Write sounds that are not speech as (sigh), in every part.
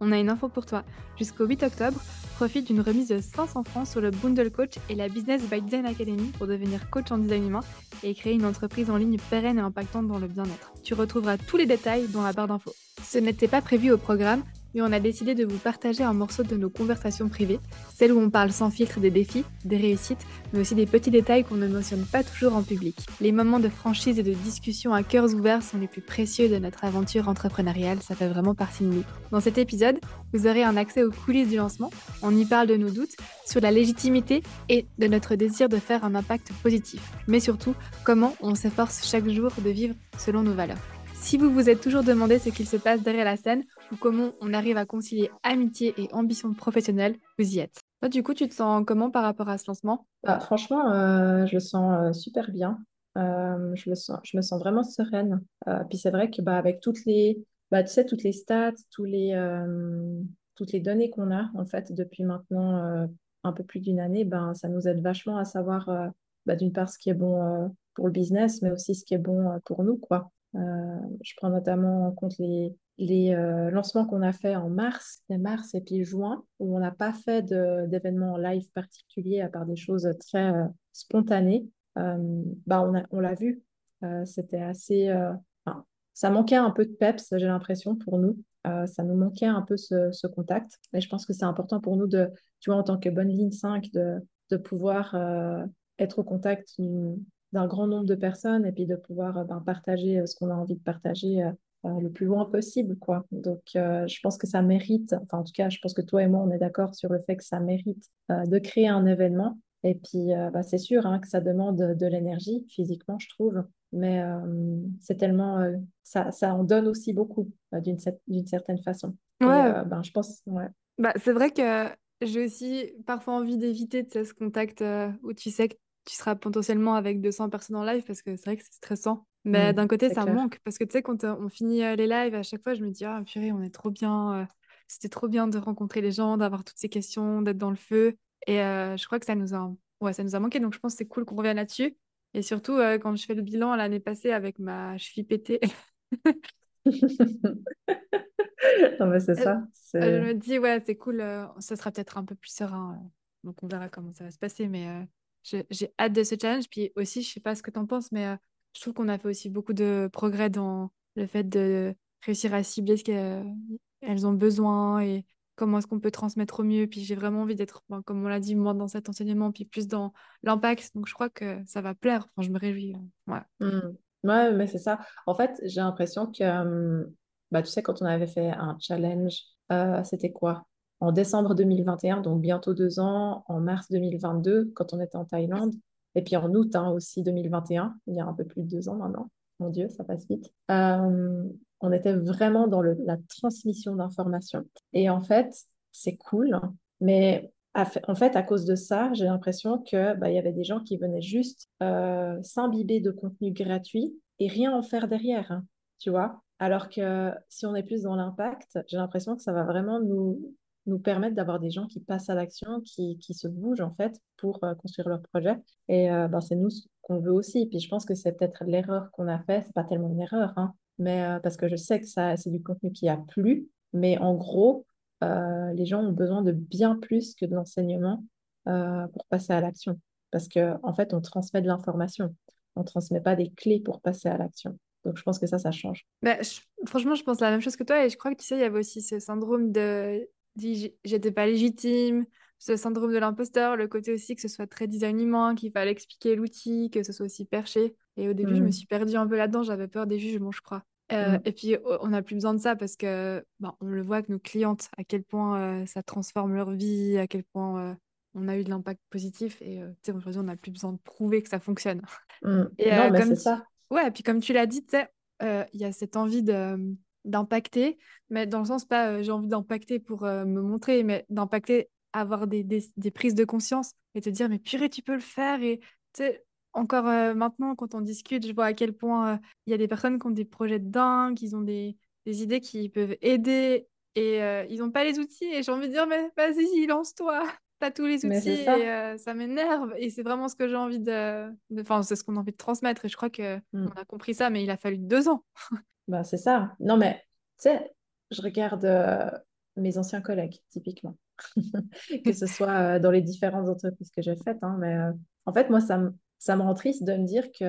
on a une info pour toi. Jusqu'au 8 octobre, profite d'une remise de 500 francs sur le Bundle Coach et la Business by Design Academy pour devenir coach en design humain et créer une entreprise en ligne pérenne et impactante dans le bien-être. Tu retrouveras tous les détails dans la barre d'infos. Ce n'était pas prévu au programme, mais on a décidé de vous partager un morceau de nos conversations privées, celles où on parle sans filtre des défis, des réussites, mais aussi des petits détails qu'on ne mentionne pas toujours en public. Les moments de franchise et de discussion à cœurs ouverts sont les plus précieux de notre aventure entrepreneuriale, ça fait vraiment partie de nous. Dans cet épisode, vous aurez un accès aux coulisses du lancement, on y parle de nos doutes sur la légitimité et de notre désir de faire un impact positif, mais surtout comment on s'efforce chaque jour de vivre selon nos valeurs. Si vous vous êtes toujours demandé ce qu'il se passe derrière la scène ou comment on arrive à concilier amitié et ambition professionnelle, vous y êtes. Toi, du coup, tu te sens comment par rapport à ce lancement? Bah, Franchement, euh, je le sens euh, super bien. Euh, je, le sens, je me sens vraiment sereine. puis c'est vrai que bah, avec toutes les, bah, tu sais, toutes les stats, tous les, toutes les données qu'on a en fait depuis maintenant un peu plus d'une année, ben, ça nous aide vachement à savoir bah, d'une part ce qui est bon pour le business, mais aussi ce qui est bon pour nous, quoi. Euh, je prends notamment en compte les, les euh, lancements qu'on a fait en mars, mars et puis juin, où on n'a pas fait d'événements live particuliers à part des choses très euh, spontanées. bah on, on l'a vu, c'était assez. ça manquait un peu de peps, j'ai l'impression, pour nous. ça nous manquait un peu ce, ce contact. Et je pense que c'est important pour nous, de, tu vois, en tant que bonne ligne 5, de, de pouvoir être au contact d'un grand nombre de personnes et puis de pouvoir euh, ben, partager euh, ce qu'on a envie de partager euh, le plus loin possible. Quoi. Donc, je pense que ça mérite, enfin, en tout cas, je pense que toi et moi, on est d'accord sur le fait que ça mérite de créer un événement. Et puis, bah, c'est sûr hein, que ça demande de, l'énergie, physiquement, je trouve. Mais c'est tellement. ça, ça en donne aussi beaucoup, d'une, d'une certaine façon. Ouais. ben, je pense. Ouais. Bah, c'est vrai que j'ai aussi parfois envie d'éviter ce contact où tu sais que tu seras potentiellement avec 200 personnes en live parce que c'est vrai que c'est stressant. Mais mmh, d'un côté, ça manque parce que tu sais, quand euh, on finit euh, les lives, à chaque fois, je me dis, ah purée, on est trop bien. Euh, c'était trop bien de rencontrer les gens, d'avoir toutes ces questions, d'être dans le feu. Et je crois que ça nous a, ouais, ça nous a manqué. Donc, je pense que c'est cool qu'on revienne là-dessus. Et surtout, quand je fais le bilan l'année passée avec ma cheville pétée. (laughs) non, mais c'est ça. Je me dis, ouais, c'est cool. ça sera peut-être un peu plus serein. donc, on verra comment ça va se passer. Mais j'ai hâte de ce challenge. Puis aussi, je sais pas ce que tu en penses, mais euh, je trouve qu'on a fait aussi beaucoup de progrès dans le fait de réussir à cibler ce qu'elles ont besoin et comment est-ce qu'on peut transmettre au mieux. Puis j'ai vraiment envie d'être, ben, comme on l'a dit, moins dans cet enseignement, puis plus dans l'impact. Donc je crois que ça va plaire. Je me réjouis. Euh, ouais. Mmh. Ouais, mais c'est ça. En fait, j'ai l'impression que, bah, tu sais, quand on avait fait un challenge, euh, c'était quoi? En décembre 2021, donc bientôt deux ans, en mars 2022, quand on était en Thaïlande, et puis en août hein, aussi 2021, il y a un peu plus de deux ans maintenant. Mon Dieu, ça passe vite. Euh, on était vraiment dans la transmission d'informations. Et en fait, c'est cool, mais en fait, à cause de ça, j'ai l'impression qu'il bah, y avait des gens qui venaient juste euh, s'imbiber de contenu gratuit et rien en faire derrière, hein, tu vois. Alors que si on est plus dans l'impact, j'ai l'impression que ça va vraiment nous, nous permettre d'avoir des gens qui passent à l'action, qui, qui, se bougent en fait pour euh, construire leur projet. Et euh, ben, c'est nous qu'on veut aussi. Et puis je pense que c'est peut-être l'erreur qu'on a fait. C'est pas tellement une erreur, hein, mais euh, parce que je sais que ça, c'est du contenu qui a plu. Mais en gros, les gens ont besoin de bien plus que de l'enseignement pour passer à l'action. Parce qu'en en fait, on transmet de l'information. On transmet pas des clés pour passer à l'action. Donc je pense que ça, ça change. Bah, franchement, je pense la même chose que toi. Et je crois que tu sais, il y avait aussi ce syndrome de dit j'étais pas légitime, ce syndrome de l'imposteur, le côté aussi que ce soit très design humain, qu'il fallait expliquer l'outil, que ce soit aussi perché. Et au début, je me mm. suis perdue un peu là-dedans, j'avais peur des jugements, je crois. Euh, mm. Et puis, on n'a plus besoin de ça parce que ben, on le voit avec nos clientes, à quel point euh, ça transforme leur vie, à quel point euh, on a eu de l'impact positif. Et aujourd'hui, on n'a plus besoin de prouver que ça fonctionne. Mm. Et, non, mais c'est ça. Ouais, et puis comme tu l'as dit, il y a cette envie de d'impacter, mais dans le sens pas euh, j'ai envie d'impacter pour euh, me montrer, mais d'impacter, avoir des, des, prises de conscience et te dire mais purée, tu peux le faire. Et tu sais, encore euh, maintenant, quand on discute, je vois à quel point il y a des personnes qui ont des projets de dingue, ils ont des, des idées qui peuvent aider et ils n'ont pas les outils. Et j'ai envie de dire mais vas-y, lance-toi. (laughs) T'as tous les outils ça. et ça m'énerve. Et c'est vraiment ce que j'ai envie de. Enfin, c'est ce qu'on a envie de transmettre. Et je crois qu'on mmh. on a compris ça, mais il a fallu deux ans. (laughs) Ben, c'est ça. Non, mais tu sais, je regarde, euh, mes anciens collègues, typiquement. (laughs) que ce soit dans les différentes entreprises que j'ai faites. Hein, mais en fait, moi, ça ça me rend triste de me dire qu'il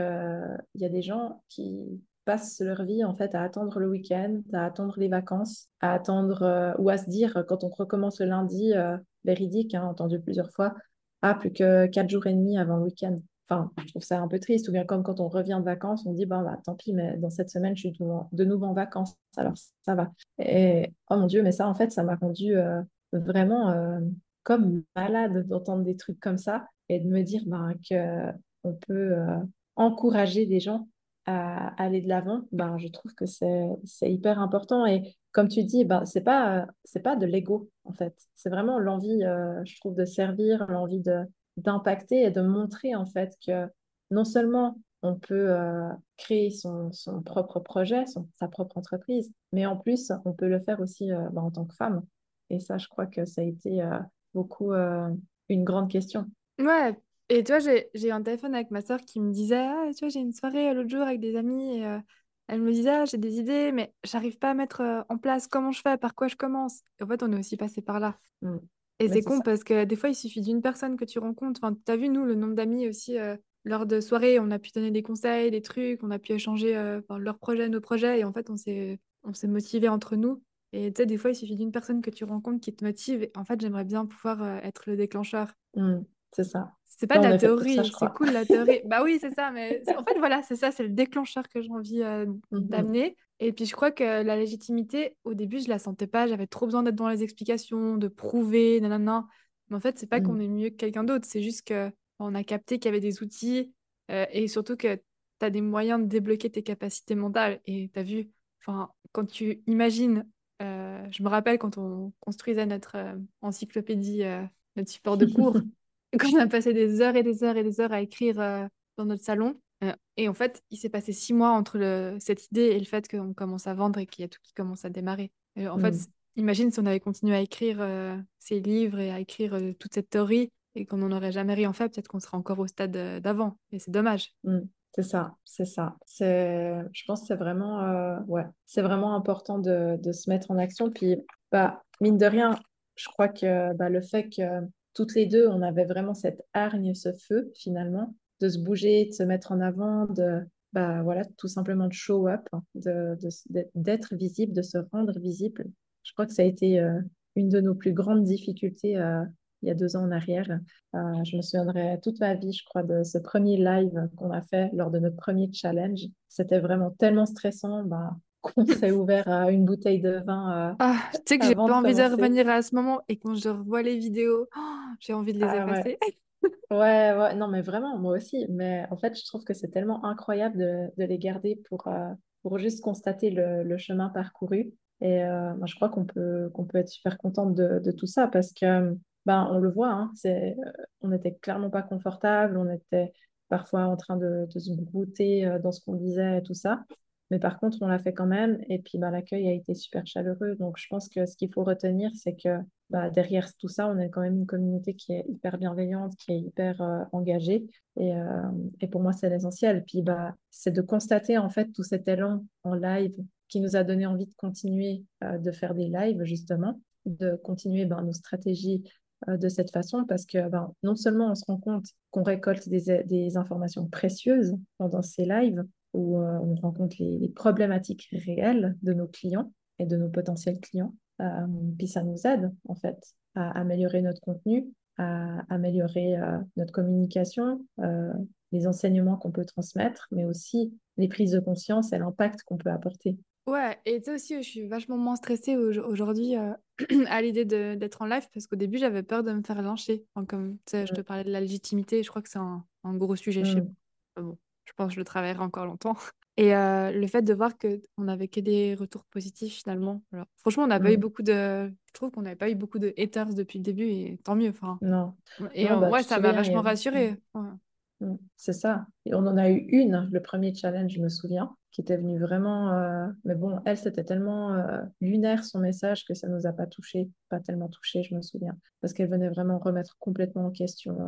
y a des gens qui passent leur vie en fait à attendre le week-end, à attendre les vacances, à attendre ou à se dire quand on recommence le lundi, véridique, hein, entendu plusieurs fois, ah, plus que quatre jours et demi avant le week-end. Enfin, je trouve ça un peu triste. Ou bien comme quand on revient de vacances, on dit, bon, bah, tant pis, mais dans cette semaine, je suis de nouveau en vacances. Alors, ça va. Et, oh mon Dieu, mais ça, en fait, ça m'a rendu euh, vraiment euh, comme malade d'entendre des trucs comme ça et de me dire ben, qu'on peut euh, encourager des gens à aller de l'avant. Ben, je trouve que c'est hyper important. Et comme tu dis, ben, ce n'est pas, pas de l'ego, en fait. C'est vraiment l'envie, je trouve, de servir, l'envie de d'impacter et de montrer en fait que non seulement on peut euh, créer son, son, propre projet, son, sa propre entreprise, mais en plus on peut le faire aussi euh, bah, en tant que femme. Et ça, je crois que ça a été euh, beaucoup une grande question. Ouais, et toi, j'ai eu un téléphone avec ma soeur qui me disait Ah, tu vois, j'ai une soirée l'autre jour avec des amis et elle me disait ah, j'ai des idées, mais j'arrive pas à mettre en place comment je fais, par quoi je commence. Et en fait, on est aussi passé par là. Mmh. Et c'est con parce que des fois, il suffit d'une personne que tu rencontres. Enfin, tu as vu, nous, le nombre d'amis aussi, euh, lors de soirées, on a pu donner des conseils, des trucs, on a pu échanger euh, leurs projets, nos projets, et en fait, on s'est, on s'est motivé entre nous. Et tu sais, des fois, il suffit d'une personne que tu rencontres qui te motive. Et en fait, j'aimerais bien pouvoir euh, être le déclencheur. Mmh, c'est ça. C'est pas de la théorie, c'est cool la théorie. bah oui, c'est ça, mais en fait, voilà, c'est ça, c'est le déclencheur que j'ai envie mmh d'amener. Et puis je crois que la légitimité, au début, je la sentais pas. J'avais trop besoin d'être dans les explications, de prouver, nanana. Mais en fait, c'est pas qu'on mmh. est mieux que quelqu'un d'autre. C'est juste que on a capté qu'il y avait des outils euh, et surtout que tu as des moyens de débloquer tes capacités mentales. Et tu as vu, enfin, quand tu imagines, euh, je me rappelle quand on construisait notre euh, encyclopédie, notre support de cours, (laughs) (laughs) quand on a passé des heures et des heures et des heures à écrire dans notre salon. Euh, et en fait, il s'est passé six mois entre le, cette idée et le fait qu'on commence à vendre et qu'il y a tout qui commence à démarrer. en fait, mm. imagine si on avait continué à écrire euh, ces livres et à écrire euh, toute cette théorie et qu'on n'en aurait jamais rien fait, peut-être qu'on serait encore au stade d'avant. Et c'est dommage. Mm. C'est ça, c'est ça. C'est, je pense que c'est vraiment, ouais, c'est vraiment important de, de, se mettre en action. Puis, bah, mine de rien, je crois que bah, le fait que toutes les deux, on avait vraiment cette hargne, ce feu finalement, de se bouger, de se mettre en avant, de bah, voilà, tout simplement de show up, d'être visible, de se rendre visible. Je crois que ça a été euh, une de nos plus grandes difficultés euh, il y a deux ans en arrière. Euh, je me souviendrai toute ma vie, je crois, de ce premier live qu'on a fait lors de notre premier challenge. C'était vraiment tellement stressant. Bah, qu'on s'est (laughs) ouvert à une bouteille de vin. ah, tu sais que j'ai pas envie de revenir à ce moment et quand je revois les vidéos, oh, (gasps) j'ai envie de les ah, effacer. (laughs) Ouais, ouais, non, mais vraiment, moi aussi. Mais en fait, je trouve que c'est tellement incroyable de, de les garder pour, euh, pour juste constater le, le chemin parcouru. Et euh, moi, je crois qu'on peut, qu'on peut être super contente de, de, tout ça parce que, ben, on le voit, hein, c'est, euh, on n'était clairement pas confortable, on était parfois en train de, de se brouter dans ce qu'on disait et tout ça. Mais par contre, on l'a fait quand même. Et puis, bah, l'accueil a été super chaleureux. Donc, je pense que ce qu'il faut retenir, c'est que bah, derrière tout ça, on a quand même une communauté qui est hyper bienveillante, qui est hyper euh, engagée. Et, euh, et, pour moi, c'est l'essentiel. Puis, bah, c'est de constater en fait tout cet élan en live qui nous a donné envie de continuer euh, de faire des lives, justement, de continuer bah, nos stratégies de cette façon parce que ben, non seulement on se rend compte qu'on récolte des, des, informations précieuses pendant ces lives, où euh, on rencontre les, problématiques réelles de nos clients et de nos potentiels clients. Euh, puis ça nous aide en fait à améliorer notre contenu, à améliorer euh, notre communication, les enseignements qu'on peut transmettre, mais aussi les prises de conscience et l'impact qu'on peut apporter. Ouais, et tu sais aussi, je suis vachement moins stressée aujourd'hui (clears throat) à l'idée d'être en live parce qu'au début, j'avais peur de me faire lyncher. comme tu sais, je te mm. parlais de la légitimité, je crois que c'est un, gros sujet chez mm. moi. Bon, je pense que je le travaillerai encore longtemps. (laughs) Et euh, le fait de voir qu'on n'avait que des retours positifs finalement. Alors, franchement, on n'a pas eu mm. beaucoup de. Je trouve qu'on n'avait pas eu beaucoup de haters depuis le début et tant mieux. Enfin, non. Et en vrai, bah, ça m'a vachement rassurée. Mm. C'est ça. Et on en a eu une, le premier challenge, je me souviens, qui était venue vraiment. Euh, mais bon, elle, c'était tellement euh, lunaire son message que ça ne nous a pas touché, pas tellement touché, je me souviens. Parce qu'elle venait vraiment remettre complètement en question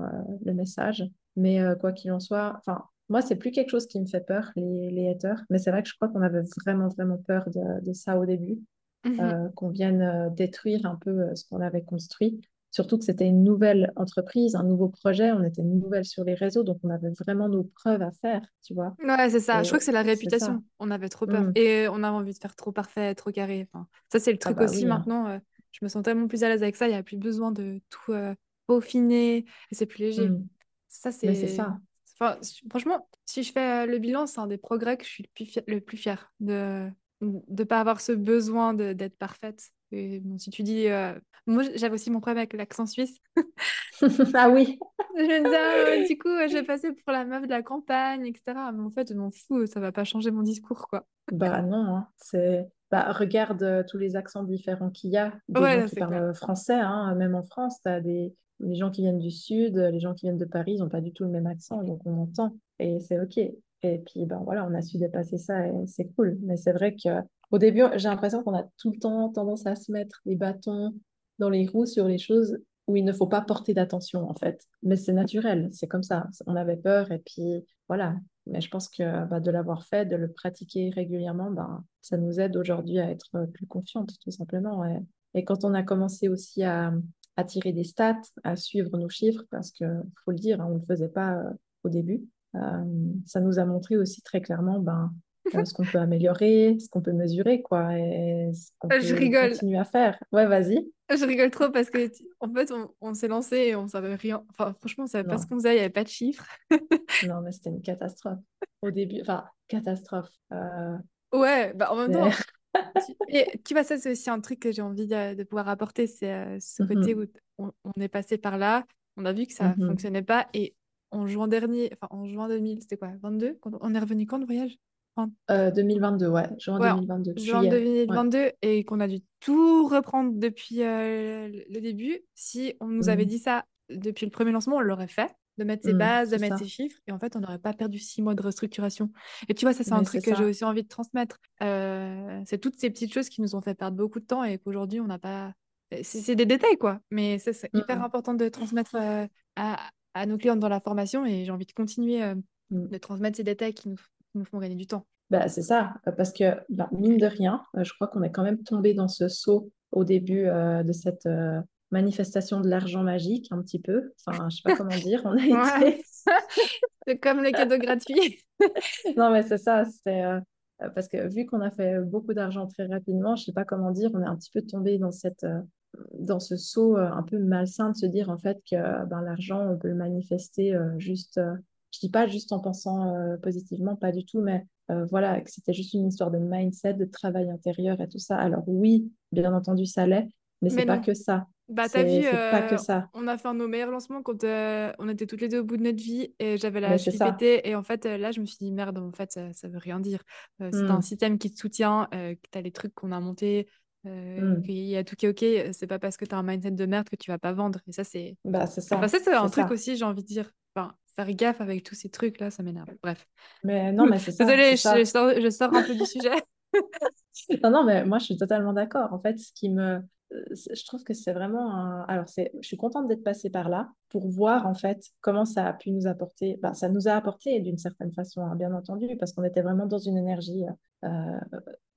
le message. Mais quoi qu'il en soit, enfin, moi, c'est plus quelque chose qui me fait peur, les, les haters. Mais c'est vrai que je crois qu'on avait vraiment, vraiment peur de, de ça au début. Mhm. qu'on vienne détruire un peu ce qu'on avait construit. Surtout que c'était une nouvelle entreprise, un nouveau projet, on était nouvelle sur les réseaux, donc on avait vraiment nos preuves à faire, tu vois. Ouais, c'est ça. Je crois que c'est la réputation. On avait trop peur. Hmm. Et on avait envie de faire trop parfait, trop carré. Enfin, ça, c'est le Ah truc bah aussi oui, hein. maintenant. euh, je me sens tellement plus à l'aise avec ça. Il n'y a plus besoin de tout euh, peaufiner. Et c'est plus léger. Hmm. Ça, c'est. ça. Enfin, franchement, si je fais euh, le bilan, c'est un des progrès que je suis le plus fière, le plus fière de ne pas avoir ce besoin d'être parfaite. Et bon, si tu dis. euh, Moi, j'avais aussi mon problème avec l'accent suisse. (laughs) Ah oui, (laughs) Je me disais, ah, du coup, je vais passer pour la meuf de la campagne, etc. Mais en fait, je m'en fous, ça va pas changer mon discours, quoi. bah non, hein. C'est... Bah, regarde euh, tous les accents différents qu'il y a, des gens Ouais, qui clair. français, hein. Même en France, tu as des... les gens qui viennent du sud, les gens qui viennent de Paris, ils n'ont pas du tout le même accent, donc on entend, et c'est OK. Et puis, ben voilà, on a su dépasser ça, et c'est cool. Mais c'est vrai que au début, j'ai l'impression qu'on a tout le temps tendance à se mettre des bâtons dans les roues sur les choses où il ne faut pas porter d'attention, en fait. Mais c'est naturel, c'est comme ça. On avait peur, et puis voilà. Mais je pense que bah, de l'avoir fait, de le pratiquer régulièrement, ben, ça nous aide aujourd'hui à être plus confiante, tout simplement. Et quand on a commencé aussi à, à tirer des stats, à suivre nos chiffres, parce que faut le dire, hein, on ne le faisait pas euh, au début, euh, ça nous a montré aussi très clairement ben, (laughs) euh, ce qu'on peut améliorer, ce qu'on peut mesurer, quoi, et ce qu'on Je peut rigole. continuer à faire. Ouais, vas-y. Je rigole trop parce que, en fait, on, on s'est lancé et on savait rien. Enfin, franchement, on savait pas ce qu'on faisait, il n'y avait pas de chiffres. (laughs) non, mais c'était une catastrophe. Au début, enfin, catastrophe. Euh, Ouais, bah en même temps, et, tu vois, ça, c'est aussi un truc que j'ai envie de, de pouvoir apporter, c'est euh, ce côté Mhm, où on, on est passé par là, on a vu que ça mhm. fonctionnait pas et en juin dernier, enfin en juin 2000, c'était quoi, 22? Quand on est revenu quand de voyage? Euh, 2022, ouais, juin Ouais, 2022, juin juillet, ouais. 2022 et qu'on a dû tout reprendre depuis euh, le début, si on nous avait Mhm, dit ça depuis le premier lancement, on l'aurait fait, de mettre ses mhm, bases, de mettre ses chiffres, et en fait, on n'aurait pas perdu six mois de restructuration. Et tu vois, ça, c'est un truc que j'ai aussi envie de transmettre. Euh, c'est toutes ces petites choses qui nous ont fait perdre beaucoup de temps et qu'aujourd'hui, on n'a pas... C'est c'est des détails, quoi, mais ça, c'est hyper Mhm, important de transmettre euh, à, à nos clients dans la formation et j'ai envie de continuer euh, de transmettre ces détails qui nous, qui nous font gagner du temps. Bah, c'est ça, euh, parce que bah, mine de rien, euh, je crois qu'on est quand même tombé dans ce saut au début euh, de cette euh, manifestation de l'argent magique, un petit peu. Enfin, je sais pas comment (laughs) dire, on a Ouais. été. (laughs) C'est comme les cadeaux gratuits. (laughs) Non, mais c'est ça, c'est euh, parce que vu qu'on a fait beaucoup d'argent très rapidement, je sais pas comment dire, on est un petit peu tombé dans cette, euh, dans ce saut euh, un peu malsain de se dire en fait que ben, l'argent, on peut le manifester juste, je dis pas juste en pensant positivement, pas du tout, mais euh, voilà, que c'était juste une histoire de mindset, de travail intérieur et tout ça. Alors oui, bien entendu, ça l'est, mais c'est Mais pas non. que ça. Bah, t'as vu, c'est pas que euh, ça. on a fait un de nos meilleurs lancements quand euh, on était toutes les deux au bout de notre vie et j'avais la c'est cheville pétée. Et en fait, euh, là, je me suis dit, merde, en fait, ça, ça veut rien dire. Euh, c'est un Hmm, système qui te soutient, que t'as les trucs qu'on a montés, hmm. qu'il y a tout qui est OK. C'est pas parce que t'as un mindset de merde que tu vas pas vendre. Et ça, c'est. Bah, c'est Enfin, ça. ça, c'est un truc ça. aussi, j'ai envie de dire. Enfin, faire gaffe avec tous ces trucs-là, ça m'énerve. Bref. Mais non, mais c'est (laughs) ça, Désolée, je, je sors, je sors un peu du sujet. (laughs) Non, non, mais moi, je suis totalement d'accord. En fait, ce qui me... Je trouve que c'est vraiment un... Alors, je suis contente d'être passée par là pour voir, en fait, comment ça a pu nous apporter... Ben, ça nous a apporté d'une certaine façon, hein, bien entendu, parce qu'on était vraiment dans une énergie euh,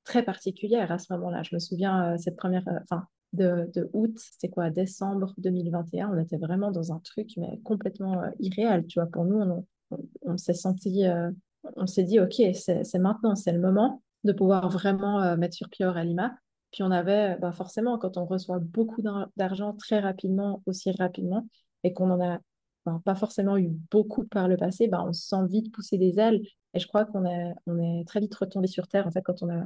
très particulière à ce moment-là. Je me souviens, euh, cette première... euh, Enfin, de, août, c'était quoi, décembre 2021, on était vraiment dans un truc, mais complètement euh, irréel, tu vois. Pour nous, on, on, s'est senti... on s'est dit, OK, c'est maintenant, c'est le moment de pouvoir vraiment mettre sur pied Oralima. Puis on avait, bah forcément, quand on reçoit beaucoup d'ar- d'argent très rapidement, aussi rapidement, et qu'on en a ben, pas forcément eu beaucoup par le passé, bah on se sent vite pousser des ailes. Et je crois qu'on est, on est très vite retombé sur terre, en fait, quand on a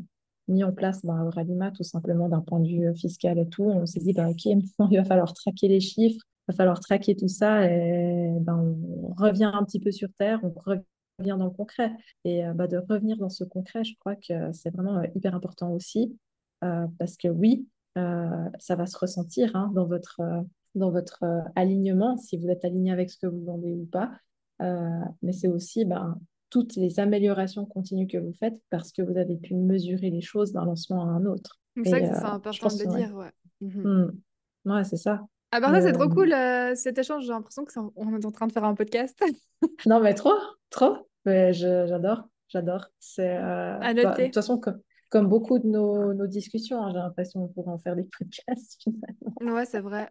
mis en place ben, tout simplement d'un point de vue euh, fiscal et tout. On s'est dit, bah, OK, (laughs) il va falloir traquer les chiffres, il va falloir traquer tout ça, et ben, on revient un petit peu sur terre, on revient dans le concret. Et bah, de revenir dans ce concret, je crois que c'est vraiment euh, hyper important aussi, parce que oui, euh, ça va se ressentir hein, dans votre, euh, dans votre euh, alignement, si vous êtes aligné avec ce que vous vendez ou pas. Euh, mais c'est aussi ben, toutes les améliorations continues que vous faites parce que vous avez pu mesurer les choses d'un lancement à un autre. C'est Et que euh, ça, c'est important de le dire, ouais. Mhm. Hmm. ouais c'est ça. À part ça, c'est trop cool euh, cet échange. J'ai l'impression que c'est- on est en train de faire un podcast. (laughs) Non, mais trop, trop. Mais j'adore, j'adore. C'est, euh, À bah, de toute noter. façon, que- comme beaucoup de nos, nos discussions, hein, j'ai l'impression qu'on pourrait en faire des podcasts (laughs) finalement. Ouais, c'est vrai.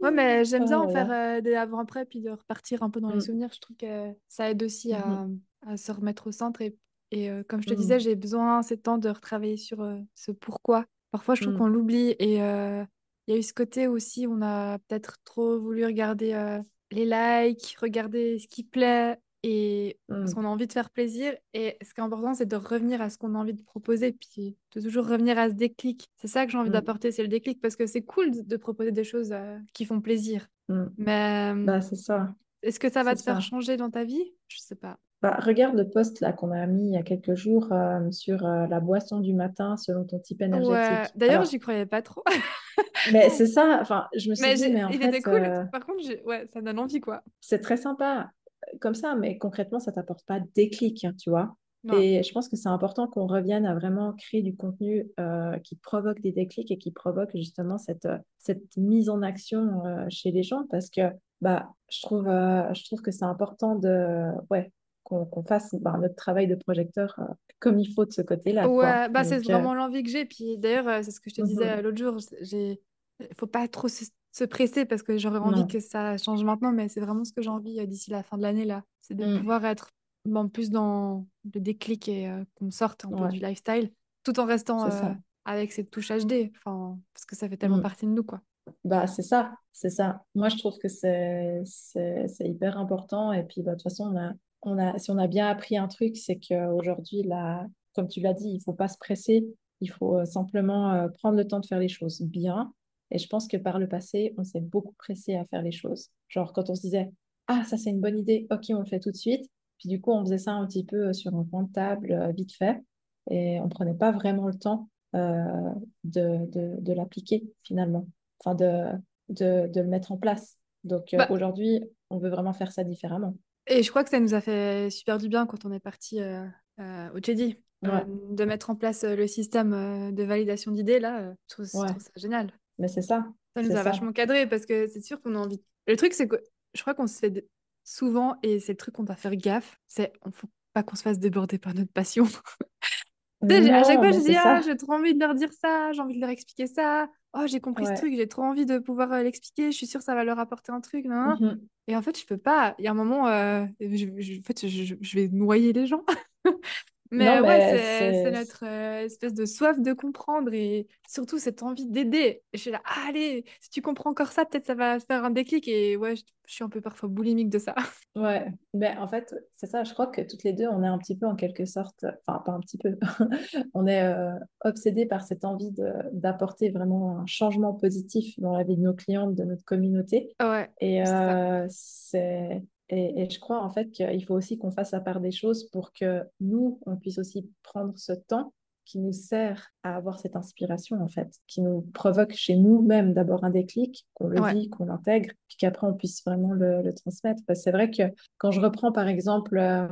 Ouais, mais j'aime bien Oh en faire euh, des avant-après, puis de repartir un peu dans les Mm, souvenirs. Je trouve que ça aide aussi à, à se remettre au centre. Et, et euh, comme je te disais, mm, j'ai besoin ces temps de retravailler sur euh, ce pourquoi. Parfois, je trouve qu'on mm, l'oublie. Et il y a eu ce côté aussi, on a peut-être trop voulu regarder les likes, regarder ce qui plaît, et parce mm, qu'on a envie de faire plaisir. Et ce qui est important, c'est de revenir à ce qu'on a envie de proposer, puis de toujours revenir à ce déclic. C'est ça que j'ai envie mm, d'apporter, c'est le déclic, parce que c'est cool de, de proposer des choses euh, qui font plaisir. mm. Mais euh, Bah, c'est ça, est-ce que ça va te faire changer dans ta vie? Je sais pas. Bah, regarde le post là qu'on a mis il y a quelques jours euh, sur euh, la boisson du matin selon ton type Ouais, énergétique. d'ailleurs, Alors, j'y croyais pas trop. mais (laughs) c'est ça, enfin, je me suis Mais dit, mais en il était fait, cool. euh, Par contre, ouais, ça donne envie, quoi. c'est très sympa comme ça, mais concrètement, ça t'apporte pas de déclic, hein, tu vois. Non. Et je pense que c'est important qu'on revienne à vraiment créer du contenu euh, qui provoque des déclics et qui provoque justement cette, euh, cette mise en action euh, chez les gens parce que bah, je trouve, euh, je trouve que c'est important de, ouais, qu'on fasse bah, notre travail de projecteur euh, comme il faut de ce côté-là. Ouais, bah c'est euh, vraiment l'envie que j'ai. Puis d'ailleurs, euh, c'est ce que je te disais mhm. l'autre jour. J'ai, faut pas trop se, se presser parce que j'aurais envie Non. que ça change maintenant, mais c'est vraiment ce que j'ai envie euh, d'ici la fin de l'année là. C'est de Mm. pouvoir être bon, plus dans le déclic et euh, qu'on sorte un peu du lifestyle, tout en restant euh, avec cette touche HD. Enfin, parce que ça fait tellement Mm. partie de nous, quoi. Bah, c'est ça, c'est ça. Moi, je trouve que c'est hyper important. Et puis, bah, de toute façon, on a, on a, si on a bien appris un truc, c'est qu'aujourd'hui, là, comme tu l'as dit, il faut pas se presser. Il faut simplement euh, prendre le temps de faire les choses bien. Et je pense que par le passé, on s'est beaucoup pressé à faire les choses. Genre, quand on se disait, ah, ça, c'est une bonne idée, ok, on le fait tout de suite. Puis, du coup, on faisait ça un petit peu euh, sur un coin de table, euh, vite fait. Et on prenait pas vraiment le temps euh, de, de, de l'appliquer, finalement enfin de, de, de le mettre en place. Donc euh, Bah, aujourd'hui, on veut vraiment faire ça différemment. et je crois que ça nous a fait super du bien quand on est parti euh, euh, au Ouais, de mettre en place le système de validation d'idées là. je trouve, je trouve ça génial. Mais c'est ça, Ça nous a ça. vachement cadré parce que c'est sûr qu'on a envie. Le truc, c'est que je crois qu'on se fait souvent, et c'est le truc qu'on doit faire gaffe, c'est on faut pas qu'on se fasse déborder par notre passion. (laughs) À chaque fois, je dis, ah, j'ai trop envie de leur dire ça, j'ai envie de leur expliquer ça. Oh, j'ai compris ce truc, j'ai trop envie de pouvoir euh, l'expliquer, je suis sûre que ça va leur apporter un truc. nan, nan. Mhm. Et en fait, je peux pas. Il y a un moment, euh, je, je- en fait, je vais noyer les gens. (laughs) Non, Mais ouais, mais c'est notre euh, espèce de soif de comprendre et surtout cette envie d'aider. Je suis là, ah, allez, si tu comprends encore ça, peut-être ça va faire un déclic. Et ouais, je, je suis un peu parfois boulimique de ça. (laughs) Ouais, mais en fait, c'est ça, je crois que toutes les deux, on est un petit peu en quelque sorte, enfin pas un petit peu, (laughs) on est euh, obsédés par cette envie d'apporter vraiment un changement positif dans la vie de nos clientes, de notre communauté. Ouais, Et, c'est, et, et je crois en fait qu'il faut aussi qu'on fasse la part des choses pour que nous, on puisse aussi prendre ce temps qui nous sert à avoir cette inspiration en fait, qui nous provoque chez nous-mêmes d'abord un déclic, qu'on le Ouais. vit, qu'on l'intègre, puis qu'après on puisse vraiment le, le transmettre. Parce que c'est vrai que quand je reprends par exemple euh,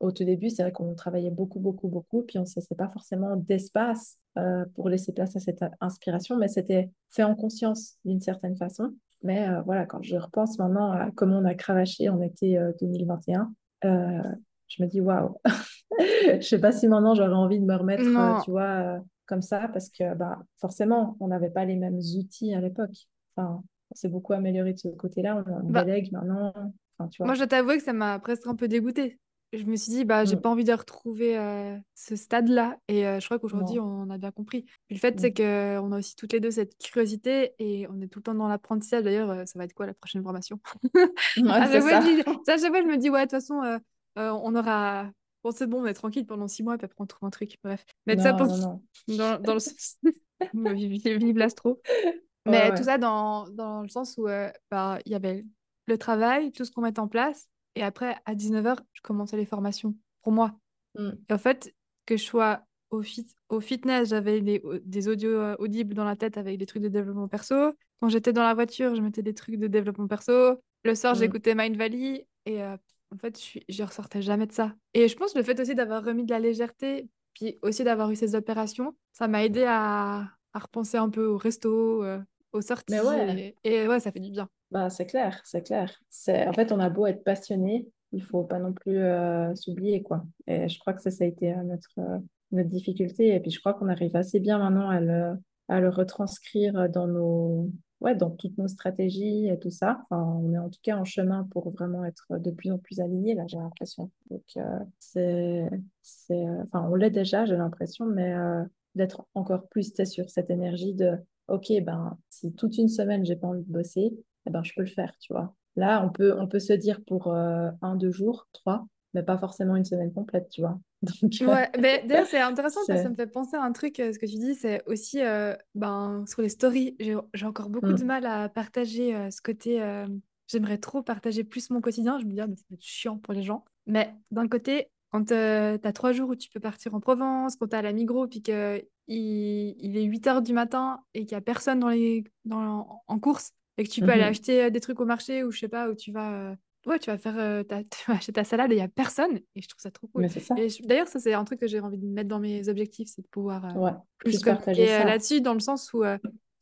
au tout début, c'est vrai qu'on travaillait beaucoup, beaucoup, beaucoup, puis on ne laissait pas forcément d'espace euh, pour laisser place à cette inspiration, mais c'était fait en conscience d'une certaine façon. Mais euh, voilà, quand je repense maintenant à comment on a cravaché en été euh, 2021, euh, je me dis waouh, (laughs) je sais pas si maintenant j'aurais envie de me remettre, euh, tu vois, euh, comme ça, parce que bah, forcément, on n'avait pas les mêmes outils à l'époque. Enfin, on s'est beaucoup amélioré de ce côté-là, on, on Bah, délègue maintenant. Enfin, tu moi, je dois t'avouer que ça m'a presque un peu dégoûtée. Je me suis dit, bah, j'ai Mm, pas envie de retrouver euh, ce stade-là. Et euh, je crois qu'aujourd'hui, on a bien compris. Puis le fait, c'est Mm. qu'on a aussi toutes les deux cette curiosité et on est tout le temps dans l'apprentissage. D'ailleurs, euh, ça va être quoi la prochaine formation? (laughs) Ouais, (laughs) À c'est chaque fois, je dis- à chaque fois, je me dis, ouais, de toute façon, on aura. Bon, c'est bon, on est tranquille pendant six mois, puis après, on trouve un truc. Bref. Tout ça pour... non, non. (laughs) dans, dans le sens. Vive, vive l'astro. Ouais, Mais tout ça dans, dans le sens où bah, il y avait le travail, tout ce qu'on met en place. Et après, à 19h, je commençais les formations pour moi. Mm, Et en fait, que je sois au, fit au fitness, j'avais des, audios euh, audibles dans la tête avec des trucs de développement perso. Quand j'étais dans la voiture, je mettais des trucs de développement perso. Le soir, mm. j'écoutais Mind Valley. Et euh, en fait, je, je ressortais jamais de ça. Et je pense que le fait aussi d'avoir remis de la légèreté, puis aussi d'avoir eu ces opérations, ça m'a aidé à, à repenser un peu au resto, euh, aux sorties. ouais. Et, et ouais, ça fait du bien. Bah, c'est clair, c'est clair. En fait, on a beau être passionné, il faut pas non plus euh, s'oublier. Et je crois que ça, ça a été euh, notre, euh, notre difficulté. Et puis, je crois qu'on arrive assez bien maintenant à le, à le retranscrire dans nos, ouais, dans toutes nos stratégies et tout ça. Enfin, on est en tout cas en chemin pour vraiment être de plus en plus alignés, là, j'ai l'impression. Donc, c'est, c'est, enfin, on l'est déjà, j'ai l'impression, mais d'être encore plus sur cette énergie de, OK, ben, si toute une semaine, j'ai pas envie de bosser, eh ben, je peux le faire, tu vois. Là, on peut, on peut se dire pour un, deux jours, trois, mais pas forcément une semaine complète, tu vois. (laughs) Donc, ouais, mais d'ailleurs, c'est intéressant parce que ça me fait penser à un truc, ce que tu dis, c'est aussi ben, sur les stories. J'ai encore beaucoup de mmh. mal à partager ce côté. J'aimerais trop partager plus mon quotidien. Je me dis, ah, mais ça va être chiant pour les gens. Mais d'un côté, quand tu as trois jours où tu peux partir en Provence, quand tu as la Migros, puis qu'il il est 8 heures du matin et qu'il n'y a personne dans les, dans, en course, et que tu peux aller mmh acheter des trucs au marché ou je sais pas, où tu vas ouais, tu vas faire euh, ta, tu vas acheter ta salade et il n'y a personne. Et je trouve ça trop cool. D'ailleurs, ça, c'est un truc que j'ai envie de mettre dans mes objectifs, c'est de pouvoir euh, plus communiquer euh, là-dessus, dans le sens où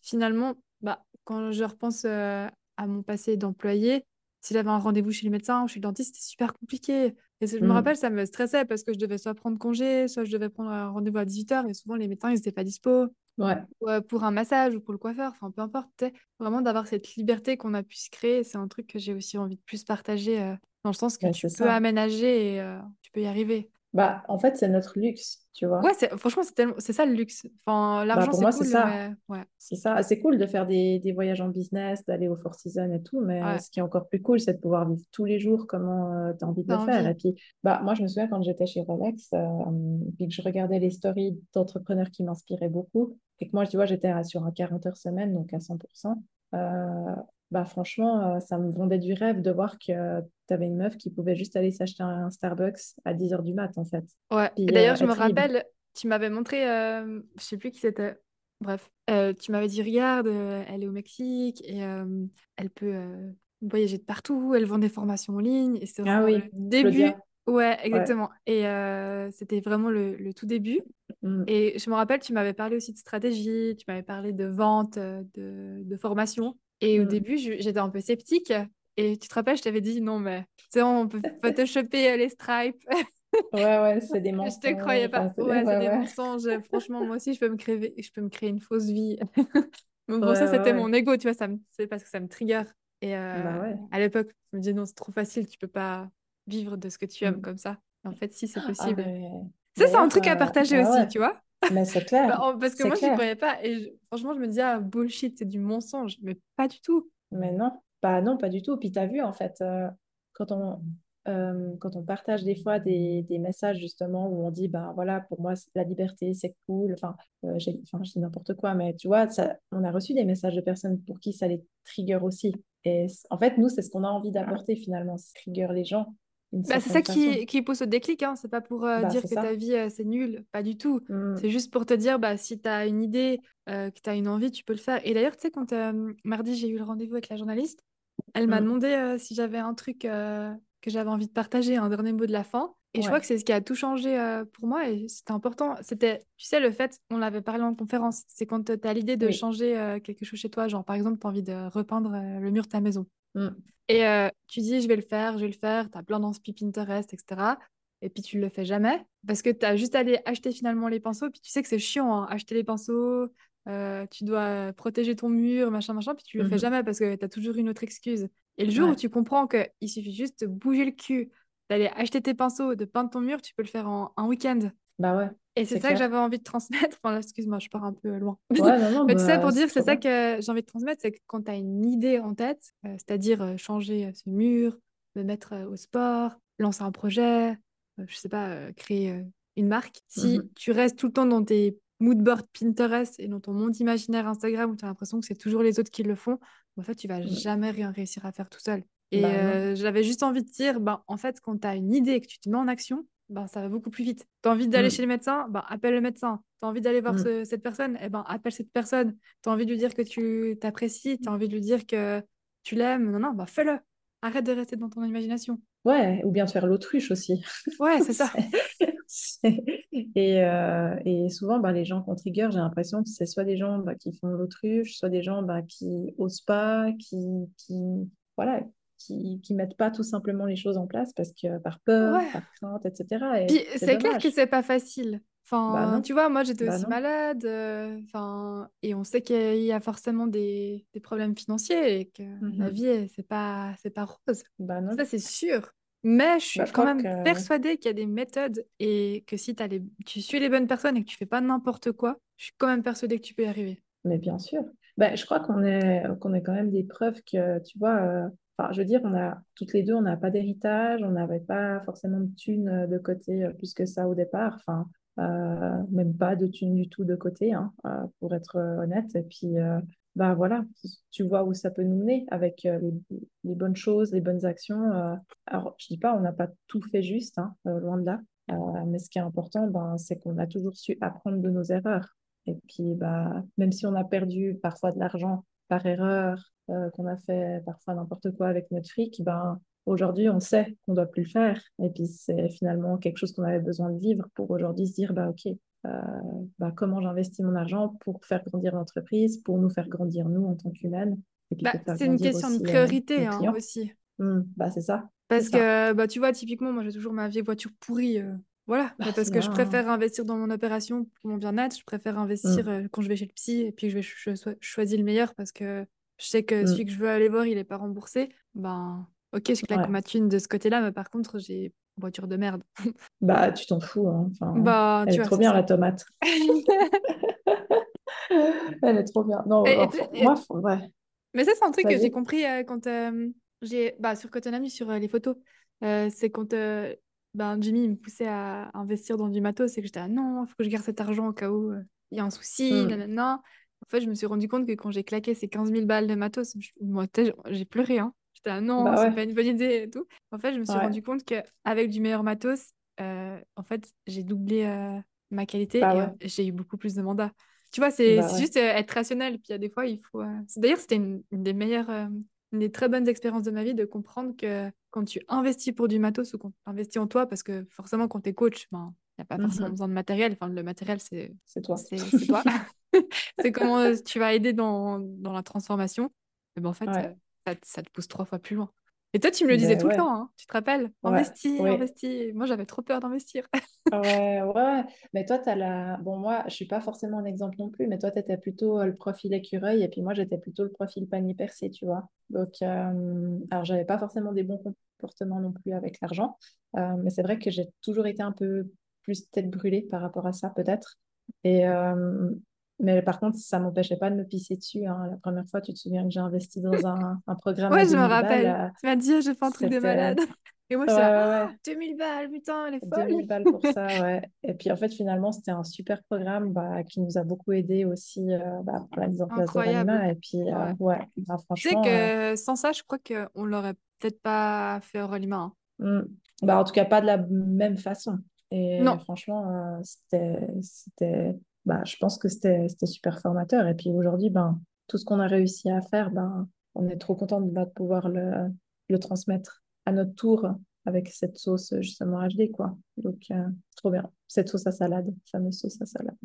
finalement, bah, quand je repense à mon passé d'employé, si j'avais un rendez-vous chez le médecin ou chez le dentiste, c'était super compliqué. Et je me mmh. rappelle, ça me stressait parce que je devais soit prendre congé, soit je devais prendre un rendez-vous à 18h et souvent les médecins, ils n'étaient pas dispo. Ouais. Euh, pour un massage ou pour le coiffeur, enfin peu importe, vraiment d'avoir cette liberté qu'on a pu se créer, c'est un truc que j'ai aussi envie de plus partager euh, dans le sens que tu peux aménager et tu peux y arriver. Bah, en fait, c'est notre luxe, tu vois. Ouais, franchement, c'est tellement... ça le luxe. Enfin, bah, l'argent, c'est cool, ça. Ouais. C'est ça. C'est cool de faire des, des voyages en business, d'aller au Four Seasons et tout, mais ce qui est encore plus cool, c'est de pouvoir vivre tous les jours comment tu as envie de le faire. Et puis, bah, moi, je me souviens quand j'étais chez Rolex, puis que je regardais les stories d'entrepreneurs qui m'inspiraient beaucoup, et que moi, tu vois, j'étais sur un 40 heures semaine, donc à 100%. Euh, bah franchement, euh, ça me vendait du rêve de voir que tu avais une meuf qui pouvait juste aller s'acheter un Starbucks à 10h du mat, en fait. Ouais, d'ailleurs, euh, je me rappelle, tu m'avais montré, euh, je sais plus qui c'était, bref, tu m'avais dit, regarde, elle est au Mexique et elle peut voyager de partout, elle vend des formations en ligne, et c'est ah vraiment le début. Ouais, exactement. Et c'était vraiment le, tout début. Mmh. Et je me rappelle, tu m'avais parlé aussi de stratégie, tu m'avais parlé de vente, de, de formation. Et au mmh. début, j'étais un peu sceptique. Et tu te rappelles, je t'avais dit non, mais c'est on peut (laughs) photoshopper euh, les stripes. ouais, ouais, c'est des mensonges. (laughs) Je te croyais pas. ouais, c'est des mensonges. (laughs) Franchement, moi aussi, je peux me créer, je peux me créer une fausse vie. bon, ça, c'était mon ego, tu vois, ça c'est parce que ça me trigger. Et euh, bah à l'époque, je me disais non, c'est trop facile, tu peux pas vivre de ce que tu aimes mmh. comme ça. En fait, si, c'est ah, possible. Ça, c'est un truc à partager bah aussi, tu vois. Mais c'est clair. Bah, parce que moi, je ne croyais pas. Et franchement, je me disais, ah, bullshit, c'est du mensonge. Mais pas du tout. Mais non, pas, non, pas du tout. Puis tu as vu, en fait, euh, quand, on, euh, quand on partage des fois des, des, messages, justement, où on dit, ben voilà, pour moi, la liberté, c'est cool. Enfin, euh, j'ai, enfin, je dis n'importe quoi, mais tu vois, ça, on a reçu des messages de personnes pour qui ça les trigger aussi. Et en fait, nous, c'est ce qu'on a envie d'apporter finalement, trigger les gens. Bah, c'est ça qui, qui pousse au déclic, hein. c'est pas pour euh, bah, dire que ta vie euh, c'est nul, pas du tout. Mmh. C'est juste pour te dire bah, si tu as une idée, euh, que tu as une envie, tu peux le faire. Et d'ailleurs, tu sais, quand mardi j'ai eu le rendez-vous avec la journaliste, elle m'a mmh. demandé si j'avais un truc que j'avais envie de partager, un dernier mot de la fin. Et je crois que c'est ce qui a tout changé pour moi et c'était important. C'était, tu sais, le fait, on l'avait parlé en conférence, c'est quand tu as l'idée de changer quelque chose chez toi, genre par exemple, tu as envie de repeindre le mur de ta maison. Mmh. Et euh, tu dis, je vais le faire, je vais le faire, tu as plein d'inspi Pinterest, etc. Et puis tu le fais jamais parce que tu as juste à aller acheter finalement les pinceaux. Puis tu sais que c'est chiant, hein, acheter les pinceaux, euh, tu dois protéger ton mur, machin, machin. Puis tu le fais mmh jamais parce que tu as toujours une autre excuse. Et le jour où tu comprends qu'il suffit juste de bouger le cul, d'aller acheter tes pinceaux, de peindre ton mur, tu peux le faire en un week-end. Bah ouais. Et c'est ça que j'avais envie de transmettre. (laughs) Enfin, excuse-moi, je pars un peu loin. (laughs) Mais tu sais, pour dire, c'est ça que j'ai envie de transmettre, c'est que quand tu as une idée en tête, euh, c'est-à-dire euh, changer euh, ce mur, me mettre au sport, lancer un projet, je sais pas, créer une marque, si mmh tu restes tout le temps dans tes moodboards Pinterest et dans ton monde imaginaire Instagram où tu as l'impression que c'est toujours les autres qui le font, en fait, tu vas mmh. jamais rien réussir à faire tout seul. Et bah j'avais juste envie de dire, ben, en fait, quand tu as une idée et que tu te mets en action, ben, ça va beaucoup plus vite. Tu as envie d'aller mmh. chez le médecin, ben, appelle le médecin. Tu as envie d'aller voir mmh. cette personne, eh ben, appelle cette personne. Tu as envie de lui dire que tu t'apprécies, tu as envie de lui dire que tu l'aimes. Non, non, ben, fais-le. Arrête de rester dans ton imagination. Ouais, ou bien de faire l'autruche aussi. Ouais, c'est (laughs) ça. et, euh, et, souvent, ben, les gens qu'on trigger, j'ai l'impression que c'est soit des gens ben, qui font l'autruche, soit des gens ben, qui osent pas, qui, qui, voilà, qui ne mettent pas tout simplement les choses en place parce que par peur, par crainte, etc. c'est clair que c'est pas facile. Enfin, Bah tu vois, moi j'étais bah aussi non, malade. euh, Enfin, et on sait qu'il y a forcément des, des problèmes financiers et que la Mhm. vie, elle, c'est pas, c'est pas rose. Bah non. Ça, c'est sûr. Mais je Bah suis je quand même que persuadée qu'il y a des méthodes et que si t'as les... tu suis les bonnes personnes et que tu fais pas n'importe quoi, je suis quand même persuadée que tu peux y arriver. Mais bien sûr. Ben, je crois qu'on est, qu'on est quand même des preuves que, tu vois, euh, je veux dire, on a, toutes les deux, on n'a pas d'héritage, on n'avait pas forcément de thunes euh, de côté euh, plus que ça au départ, enfin, euh, même pas de thunes du tout de côté, hein, pour être honnête. Et puis, bah voilà, tu vois où ça peut nous mener avec les, bonnes choses, les bonnes actions. Alors, je dis pas, on n'a pas tout fait juste, hein, loin de là. Mais ce qui est important, ben, c'est qu'on a toujours su apprendre de nos erreurs. Et puis, bah, même si on a perdu parfois de l'argent par erreur, euh, qu'on a fait parfois n'importe quoi avec notre fric, ben, aujourd'hui, on sait qu'on ne doit plus le faire. Et puis, c'est finalement quelque chose qu'on avait besoin de vivre pour aujourd'hui se dire, bah, OK, euh, bah, comment j'investis mon argent pour faire grandir l'entreprise, pour nous faire grandir nous en tant qu'humaines, Bah, c'est une question de euh, priorité hein, aussi. Hmm, bah, c'est ça, Parce ça. que, bah, tu vois, typiquement, moi, j'ai toujours ma vieille voiture pourrie. euh, voilà. Bah, parce que je bien. préfère investir dans mon opération pour mon bien-être. Je préfère investir Hmm, euh, quand je vais chez le psy et puis je vais choisir le meilleur parce que je sais que celui hmm, que je veux aller voir, il est pas remboursé. Ben, ok, je claque ouais. ma thune de ce côté-là, mais par contre, j'ai une voiture de merde. (laughs) Bah, tu t'en fous, hein. Enfin, Bah, elle tu est vois, trop bien, ça. la tomate. (laughs) Elle est trop bien. Non, Et, et alors, moi, faut- ouais, mais ça, c'est un truc que j'ai compris euh, quand euh, j'ai bah, sur Cotonami, sur euh, les photos. Euh, c'est quand euh, ben, Jimmy il me poussait à investir dans du matos et que j'étais là, non, il faut que je garde cet argent au cas où euh, il y a un souci, Hmm. nanana. En fait, je me suis rendu compte que quand j'ai claqué ces quinze mille balles de matos, je- moi, j'ai pleuré. Hein. J'étais là, non, Bah c'est ouais, pas une bonne idée et tout. En fait, je me suis ouais, rendu compte qu'avec du meilleur matos, euh, en fait, j'ai doublé euh, ma qualité bah et ouais, euh, j'ai eu beaucoup plus de mandats. Tu vois, c'est bah juste euh, être rationnel. Puis il y a des fois, il faut. D'ailleurs, c'était une, une des meilleures, une des très bonnes expériences de ma vie de comprendre que quand tu investis pour du matos ou quand tu investis en toi, parce que forcément, quand tu es coach, ben, il n'y a pas forcément Mhm. besoin de matériel. Enfin, le matériel, c'est toi. c'est toi. (laughs) (laughs) C'est comment euh, tu vas aider dans, dans la transformation. Mais ben, en fait, Ouais, ça, te ça te pousse trois fois plus loin. Et toi, tu me le disais ben tout le temps, hein. Tu te rappelles? Investis, ouais. investis. Moi, j'avais trop peur d'investir. Ouais, (laughs) ouais, mais toi, tu as la... Bon, moi, je suis pas forcément un exemple non plus, mais toi, tu étais plutôt euh, le profil écureuil, et puis moi, j'étais plutôt le profil panier percé, tu vois. Donc, euh, alors, j'avais pas forcément des bons comportements non plus avec l'argent, euh, mais c'est vrai que j'ai toujours été un peu plus tête brûlée par rapport à ça, peut-être. Et, euh, mais par contre, ça m'empêchait pas de me pisser dessus, hein. La première fois, tu te souviens que j'ai investi dans (laughs) un, un programme Ouais, je me 2000 rappelle. euh, Tu m'as dit, oh, j'ai fait un truc de c'était... malade. (laughs) Et moi, j'étais là, ouais, oh, ouais. 2000 balles, putain, elle est folle. mille balles pour (laughs) ça, ouais. Et puis en fait, finalement, c'était un super programme bah, qui nous a beaucoup aidé aussi euh, bah, pour la mise en place de. Ranima. Et puis, euh, Ouais. bah, Tu sais franchement, euh, que sans ça, je crois qu'on l'aurait peut-être pas fait au Rolima. hein. hmm, bah, en tout cas, pas de la même façon. Et Non. franchement, euh, c'était, bah, je pense que c'était, super formateur. Et puis aujourd'hui, ben, tout ce qu'on a réussi à faire, ben, on est trop content de, de pouvoir le, le transmettre à notre tour avec cette sauce justement HD, quoi. Donc, euh, trop bien. Cette sauce à salade, fameuse sauce à salade.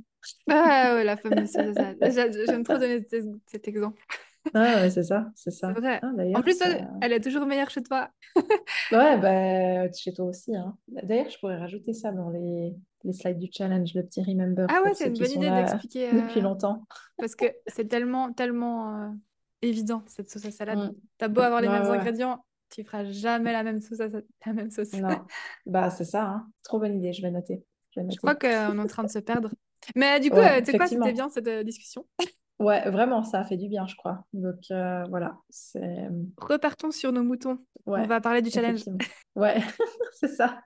Ah ouais, la fameuse sauce à salade. (laughs) J'a- J'aime trop donner cet exemple. Ah ouais, c'est ça, c'est ça. vrai. Ah, En plus, ça... elle est toujours meilleure chez toi. Ouais, bah, chez toi aussi, hein. D'ailleurs, je pourrais rajouter ça dans les, les slides du challenge, le petit remember Ah ouais, c'est une bonne idée d'expliquer. (laughs) depuis euh, longtemps. parce que c'est tellement, tellement euh, évident, cette sauce à salade. Mm. T'as beau avoir Ouais, les mêmes ouais, ingrédients, tu feras jamais la même sauce à la même sauce. Non, (laughs) bah, c'est ça, hein. Trop bonne idée, je vais noter. Je vais Je crois qu'on est en train de se perdre. Mais du coup, Ouais, euh, tu sais quoi, c'était bien cette discussion. (laughs) Ouais, vraiment, ça a fait du bien, je crois. Donc, euh, voilà, c'est... Repartons sur nos moutons. On va parler du challenge. Ouais, c'est ça.